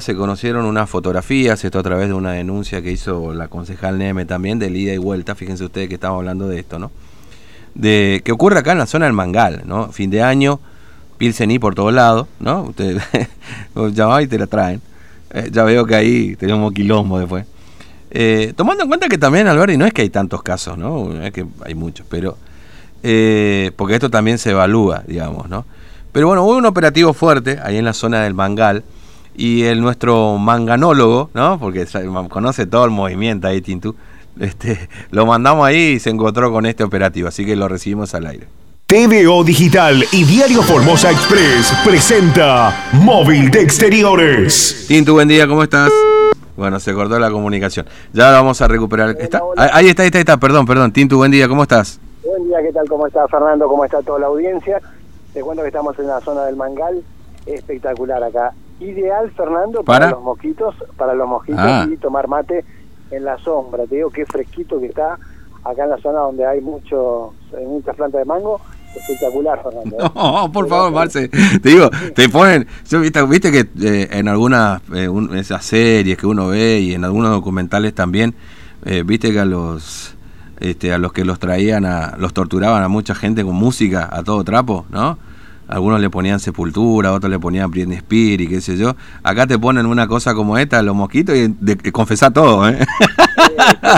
se conocieron unas fotografías, esto a través de una denuncia que hizo la concejal Neme también, de ida y vuelta, fíjense ustedes que estamos hablando de esto, ¿no? De que ocurre acá en la zona del Mangal, ¿no? Fin de año, Pilsení por todos lados, ¿no? Ustedes llaman y te la traen. Eh, ya veo que ahí tenemos quilombo después. Eh, tomando en cuenta que también, Alberti, no es que hay tantos casos, ¿no? No es que hay muchos, pero... Eh, porque esto también se evalúa, digamos, ¿no? Pero bueno, hubo un operativo fuerte ahí en la zona del Mangal, y el nuestro manganólogo, ¿no? Porque conoce todo el movimiento ahí, Tintu. Este, lo mandamos ahí y se encontró con este operativo, así que lo recibimos al aire. TVO Digital y Diario Formosa Express presenta Móvil de Exteriores. Tintu, buen día, ¿cómo estás? Bueno, se cortó la comunicación. Ya vamos a recuperar. ¿Está? Ahí está, ahí está, ahí está. Perdón, perdón. Tintu, buen día, ¿cómo estás? Buen día, ¿qué tal? ¿Cómo está Fernando? ¿Cómo está toda la audiencia? Te cuento que estamos en la zona del Mangal. Espectacular acá ideal, Fernando, para, los mosquitos, para los mosquitos ah. y tomar mate en la sombra. Te digo qué fresquito que está acá en la zona donde hay mucho, muchas plantas de mango. Espectacular, Fernando. ¿eh? No, por favor, Marce. Te digo, te ponen. Yo, viste, viste que eh, en algunas eh, esas series que uno ve y en algunos documentales también, viste que a los este, a los que los traían, a, los torturaban a mucha gente con música a todo trapo, ¿no? Algunos le ponían sepultura, otros le ponían Britney Spears y qué sé yo. Acá te ponen una cosa como esta, los mosquitos, y de, confesá todo, ¿eh?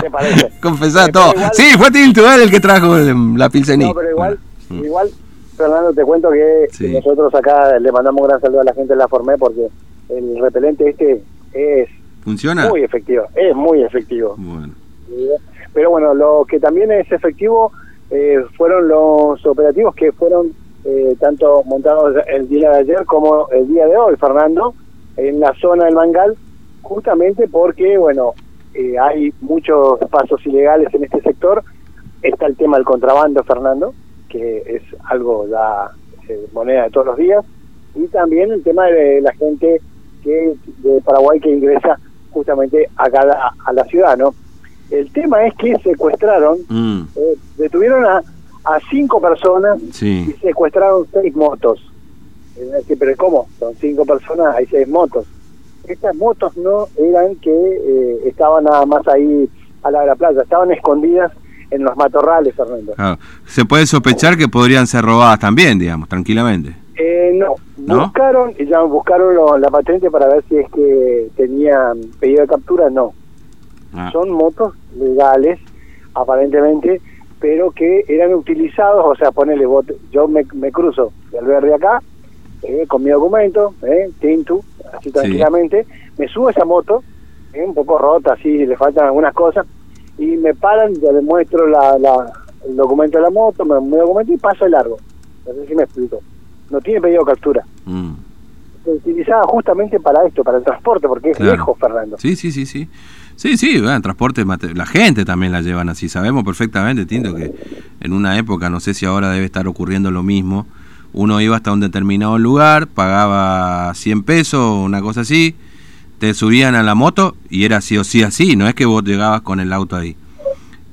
¿Qué parece? confesá todo. sí, fue Tintuel el que trajo la pilsení. No, pero igual, mm. igual, Fernando, te cuento que, nosotros acá le mandamos un gran saludo a la gente de la Formé porque el repelente este es ¿Funciona? muy efectivo, es muy efectivo. Bueno. Pero bueno, lo que también es efectivo eh, fueron los operativos que fueron eh, tanto montados el día de ayer como el día de hoy, Fernando, en la zona del Mangal, justamente porque, bueno, eh, hay muchos pasos ilegales en este sector. Está el tema del contrabando, Fernando, que es algo ya eh, moneda de todos los días. Y también el tema de la gente que de Paraguay que ingresa justamente acá a, a la ciudad, ¿no? El tema es que secuestraron, mm. detuvieron a a cinco personas y secuestraron seis motos. pero ¿cómo? Son cinco personas, hay seis motos. Estas motos no eran que eh, estaban nada más ahí a la, de la playa, estaban escondidas en los matorrales, Fernando. Se puede sospechar que podrían ser robadas también, digamos, tranquilamente. Eh, no. buscaron, ya buscaron la patente para ver si es que tenían pedido de captura, no. Ah. Son motos legales, aparentemente, pero que eran utilizados, o sea, ponele, yo me, cruzo del verde acá, eh, con mi documento, eh, Tintu, así tranquilamente, me subo a esa moto, eh, un poco rota, así, le faltan algunas cosas, y me paran, yo le muestro la, la, el documento de la moto, me, mi documento y paso el largo. No sé si me explico. No tiene pedido de captura. Mm. Se utilizaba justamente para esto, para el transporte, porque es lejos, Fernando. Sí, sí, sí, sí. Sí, sí, bueno, transporte, la gente también la llevan así. Sabemos perfectamente, Tinto, que en una época, no sé si ahora debe estar ocurriendo lo mismo, uno iba hasta un determinado lugar, pagaba 100 pesos, una cosa así, te subían a la moto y era sí o sí así, no es que vos llegabas con el auto ahí.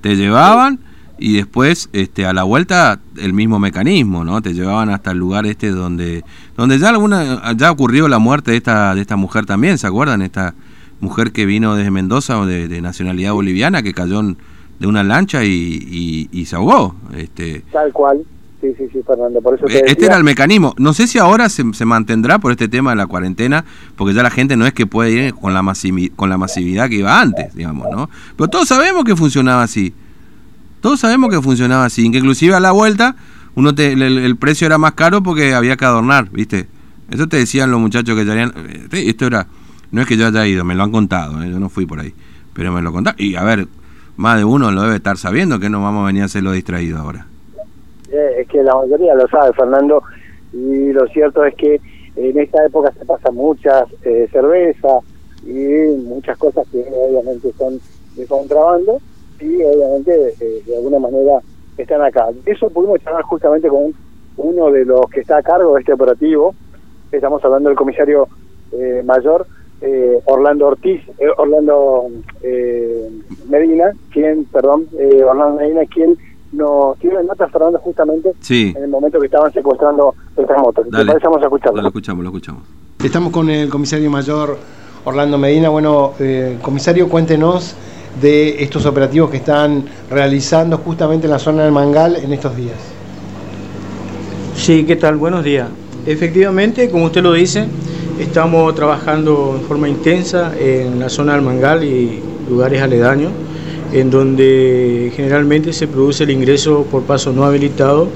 Te llevaban y después este a la vuelta el mismo mecanismo, ¿no? Te llevaban hasta el lugar este donde donde ya alguna ya ocurrió la muerte de esta de esta mujer también, ¿se acuerdan? Esta mujer que vino desde Mendoza o de, nacionalidad boliviana que cayó de una lancha y, y, se ahogó. Este, Tal cual. Sí, sí, sí, Fernando. Por eso eh, este era el mecanismo. No sé si ahora se, se, mantendrá por este tema de la cuarentena, porque ya la gente no es que puede ir con la, con la masividad que iba antes, digamos, ¿no? Pero todos sabemos que funcionaba así. Todos sabemos que funcionaba así. Que inclusive a la vuelta uno te, el, precio era más caro porque había que adornar, ¿viste? Eso te decían los muchachos que ya harían... Eh, esto era no es que yo haya ido, me lo han contado, ¿eh? yo no fui por ahí, pero me lo contaron. Y a ver, más de uno lo debe estar sabiendo que no vamos a venir a hacerlo distraído ahora. Eh, es que la mayoría lo sabe, Fernando, y lo cierto es que en esta época se pasa muchas eh, cerveza y muchas cosas que obviamente son de contrabando y obviamente de alguna manera están acá. Eso pudimos charlar justamente con uno de los que está a cargo de este operativo, estamos hablando del comisario mayor eh, Orlando Ortiz, eh, Orlando eh, Medina, quien, perdón, Orlando Medina, quien nos tiene notas, Fernando, justamente en el momento que estaban secuestrando estas motos. Dale, vamos a escucharlo. Lo escuchamos, lo escuchamos. Estamos con el comisario mayor Orlando Medina. Bueno, eh, comisario, cuéntenos de estos operativos que están realizando justamente en la zona del Mangal en estos días. Sí, ¿qué tal? Buenos días. Efectivamente, como usted lo dice, estamos trabajando en forma intensa en la zona del Mangal y lugares aledaños, en donde generalmente se produce el ingreso por paso no habilitado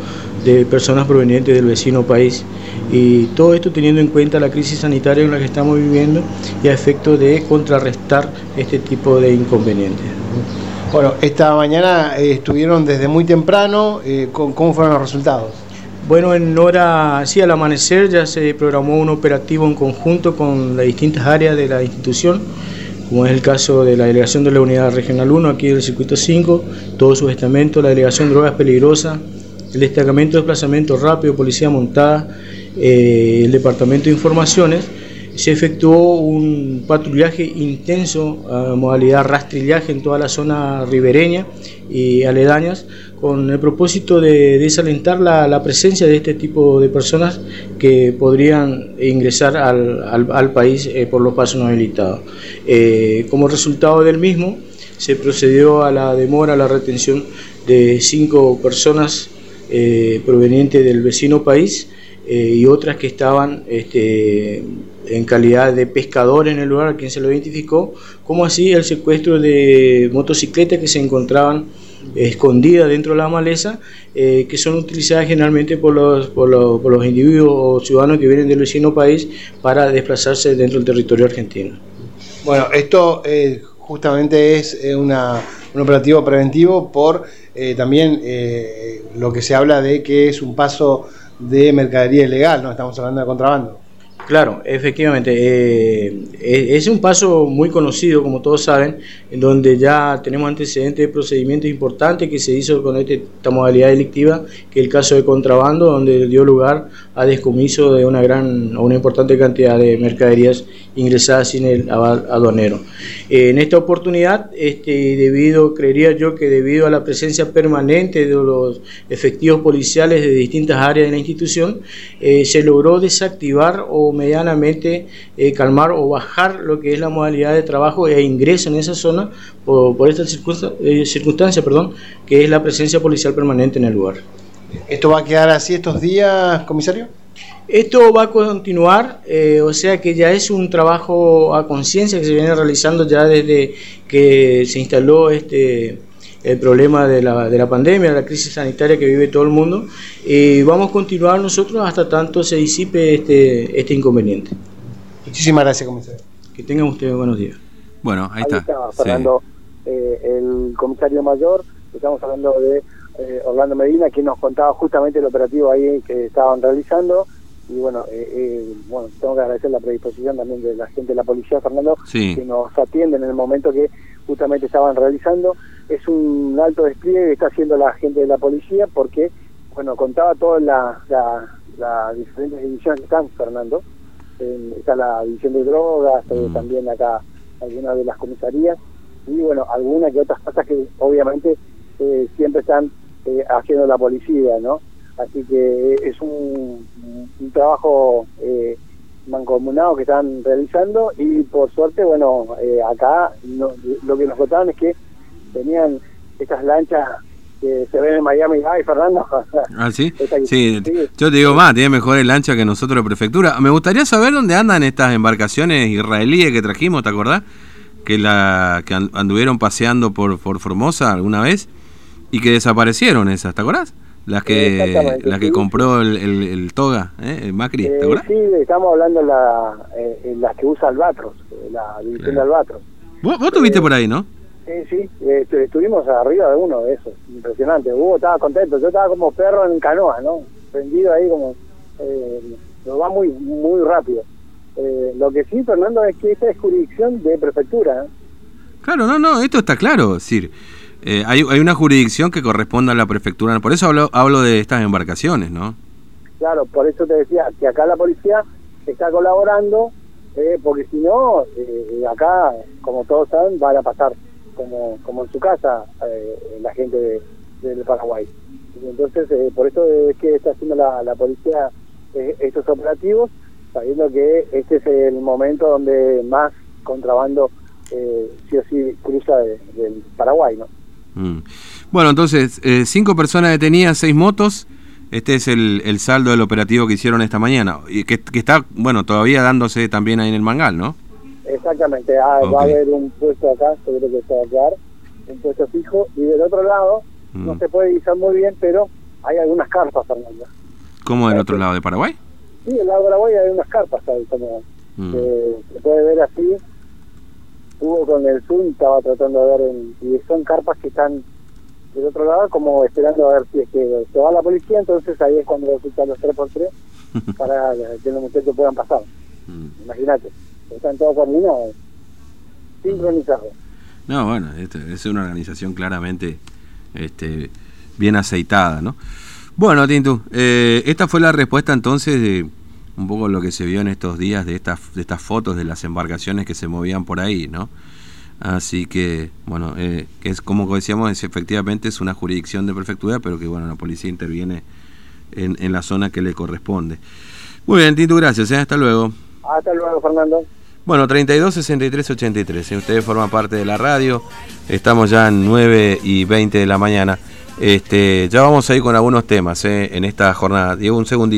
de personas provenientes del vecino país. Y todo esto teniendo en cuenta la crisis sanitaria en la que estamos viviendo y a efecto de contrarrestar este tipo de inconvenientes. Bueno, esta mañana eh, estuvieron desde muy temprano, eh, ¿cómo fueron los resultados? Bueno, en hora, sí, al amanecer ya se programó un operativo en conjunto con las distintas áreas de la institución, como es el caso de la delegación de la Unidad Regional 1, aquí del Circuito 5, todo su estamento, la delegación de Drogas Peligrosas, el destacamento de desplazamiento rápido, policía montada, eh, el departamento de informaciones, se efectuó un patrullaje intenso modalidad rastrillaje en toda la zona ribereña y aledañas con el propósito de desalentar la, presencia de este tipo de personas que podrían ingresar al, país eh, por los pasos no habilitados. Eh, como resultado del mismo, se procedió a la demora, a la retención de cinco personas eh, provenientes del vecino país y otras que estaban este, en calidad de pescadores en el lugar a quien se lo identificó, como así el secuestro de motocicletas que se encontraban escondidas dentro de la maleza, eh, que son utilizadas generalmente por los, por, los, por los individuos o ciudadanos que vienen del vecino país para desplazarse dentro del territorio argentino. Bueno, esto justamente es una, un operativo preventivo por eh, también eh, lo que se habla de que es un paso de mercadería ilegal, ¿no? Estamos hablando de contrabando. Claro, efectivamente. Eh, es un paso muy conocido, como todos saben, en donde ya tenemos antecedentes de procedimientos importantes que se hizo con esta modalidad delictiva, que es el caso de contrabando, donde dio lugar a descomiso de una gran o una importante cantidad de mercaderías ingresadas sin el aval aduanero. Eh, en esta oportunidad, este, debido, creería yo que debido a la presencia permanente de los efectivos policiales de distintas áreas de la institución, eh, se logró desactivar o medianamente eh, calmar o bajar lo que es la modalidad de trabajo e ingreso en esa zona por, esta eh, circunstancia, perdón, que es la presencia policial permanente en el lugar. ¿Esto va a quedar así estos días, comisario? Esto va a continuar, eh, o sea que ya es un trabajo a conciencia que se viene realizando ya desde que se instaló este el problema de la, de la pandemia, la crisis sanitaria que vive todo el mundo, y vamos a continuar nosotros hasta tanto se disipe este, este inconveniente. Muchísimas gracias, comisario. Que tengan ustedes buenos días. Bueno, ahí, está. Fernando, eh, el comisario mayor, estamos hablando de eh, Orlando Medina, que nos contaba justamente el operativo ahí que estaban realizando. Y bueno, eh, bueno, tengo que agradecer la predisposición también de la gente de la policía, Fernando, que nos atienden en el momento que justamente estaban realizando. Es un alto despliegue que está haciendo la gente de la policía porque, bueno, contaba todas las la, diferentes divisiones que están, Fernando. está la división de drogas, mm. también acá algunas de las comisarías y bueno, algunas que otras cosas que obviamente eh, siempre están eh, haciendo la policía, ¿no? Así que es un, un trabajo eh, mancomunado que están realizando y por suerte, bueno, eh, acá lo que nos contaban es que tenían estas lanchas que se ven en Miami. Ay, Fernando. ¿Ah, sí? sí? yo te digo más, tiene mejores lanchas que nosotros la prefectura. Me gustaría saber dónde andan estas embarcaciones israelíes que trajimos, ¿te acordás? Que, la, que anduvieron paseando por, por Formosa alguna vez y que desaparecieron esas, ¿te acordás? Las que, las que compró el, el, Toga, ¿eh? Macri, ¿te eh, Sí, estamos hablando de la, eh, las que usa Albatros, eh, la división de Albatros. ¿Vos, vos estuviste por ahí, no? Sí, sí, estuvimos arriba de uno de esos, impresionante. Hugo estaba contento, yo estaba como perro en canoa, ¿no? Prendido ahí como... Eh, va muy muy rápido. lo que sí, Fernando, es que esta es jurisdicción de prefectura. Claro, no, no, esto está claro, es decir... Eh, hay, una jurisdicción que corresponde a la prefectura, por eso hablo, hablo de estas embarcaciones, ¿no? Claro, por eso te decía que acá la policía está colaborando, eh, porque si no, eh, acá, como todos saben, van a pasar como, como en su casa la gente del Paraguay. Entonces, por eso es que está haciendo la, la policía estos operativos, sabiendo que este es el momento donde más contrabando eh, sí o sí cruza del Paraguay, ¿no? Mm. Bueno, entonces, eh, cinco personas detenidas, seis motos. Este es el, el, saldo del operativo que hicieron esta mañana y que, que, está, bueno, todavía dándose también ahí en el Mangal, ¿no? Exactamente, ah, va a haber un puesto acá, seguro que se va a quedar, un puesto fijo, y del otro lado mm. no se puede guisar muy bien, pero hay algunas carpas, Fernando. ¿Cómo del otro lado de Paraguay? Sí, del lado de Paraguay hay unas carpas ahí, como mm. se puede ver así. Estuvo con el Zoom, estaba tratando de ver, y son carpas que están del otro lado como esperando a ver si es que se va la policía, entonces ahí es cuando resultan los 3x3 para que los muchachos puedan pasar. Mm. Imagínate, están todos coordinados, sincronizados. No, bueno, es una organización claramente este, bien aceitada, ¿no? Bueno, Tintu, eh, esta fue la respuesta entonces de un poco lo que se vio en estos días de estas, de estas fotos de las embarcaciones que se movían por ahí, ¿no? Así que, bueno, eh, que es como decíamos, es, efectivamente es una jurisdicción de prefectura, pero que, bueno, la policía interviene en, en la zona que le corresponde. Muy bien, Tintu, gracias, ¿eh? hasta luego. Hasta luego, Fernando. Bueno, 32 63 83. Ustedes forman parte de la radio. Estamos ya en 9 y 20 de la mañana. Este, ya vamos a ir con algunos temas ¿eh? en esta jornada. Diego, un segundito.